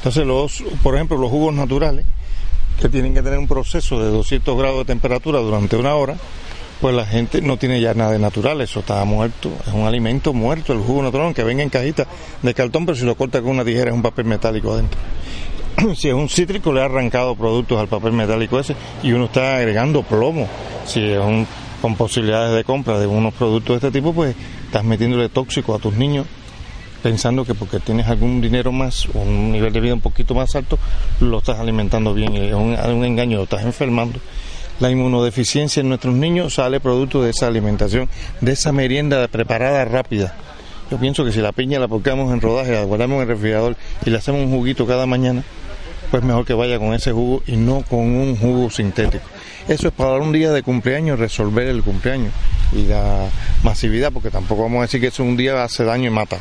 Entonces, los, por ejemplo, los jugos naturales, que tienen que tener un proceso de 200 grados de temperatura durante una hora, pues la gente no tiene ya nada de natural, eso está muerto, es un alimento muerto, el jugo natural, aunque venga en cajita de cartón, pero si lo corta con una tijera es un papel metálico adentro. si es un cítrico le ha arrancado productos al papel metálico ese y uno está agregando plomo. Si es un, con posibilidades de compra de unos productos de este tipo, pues estás metiéndole tóxico a tus niños pensando que porque tienes algún dinero más o un nivel de vida un poquito más alto, lo estás alimentando bien. Es un, engaño, lo estás enfermando. La inmunodeficiencia en nuestros niños sale producto de esa alimentación, de esa merienda preparada rápida. Yo pienso que si la piña la ponemos en rodaje, la guardamos en el refrigerador y le hacemos un juguito cada mañana, pues mejor que vaya con ese jugo y no con un jugo sintético. Eso es para un día de cumpleaños resolver el cumpleaños y la masividad, porque tampoco vamos a decir que eso un día hace daño y mata.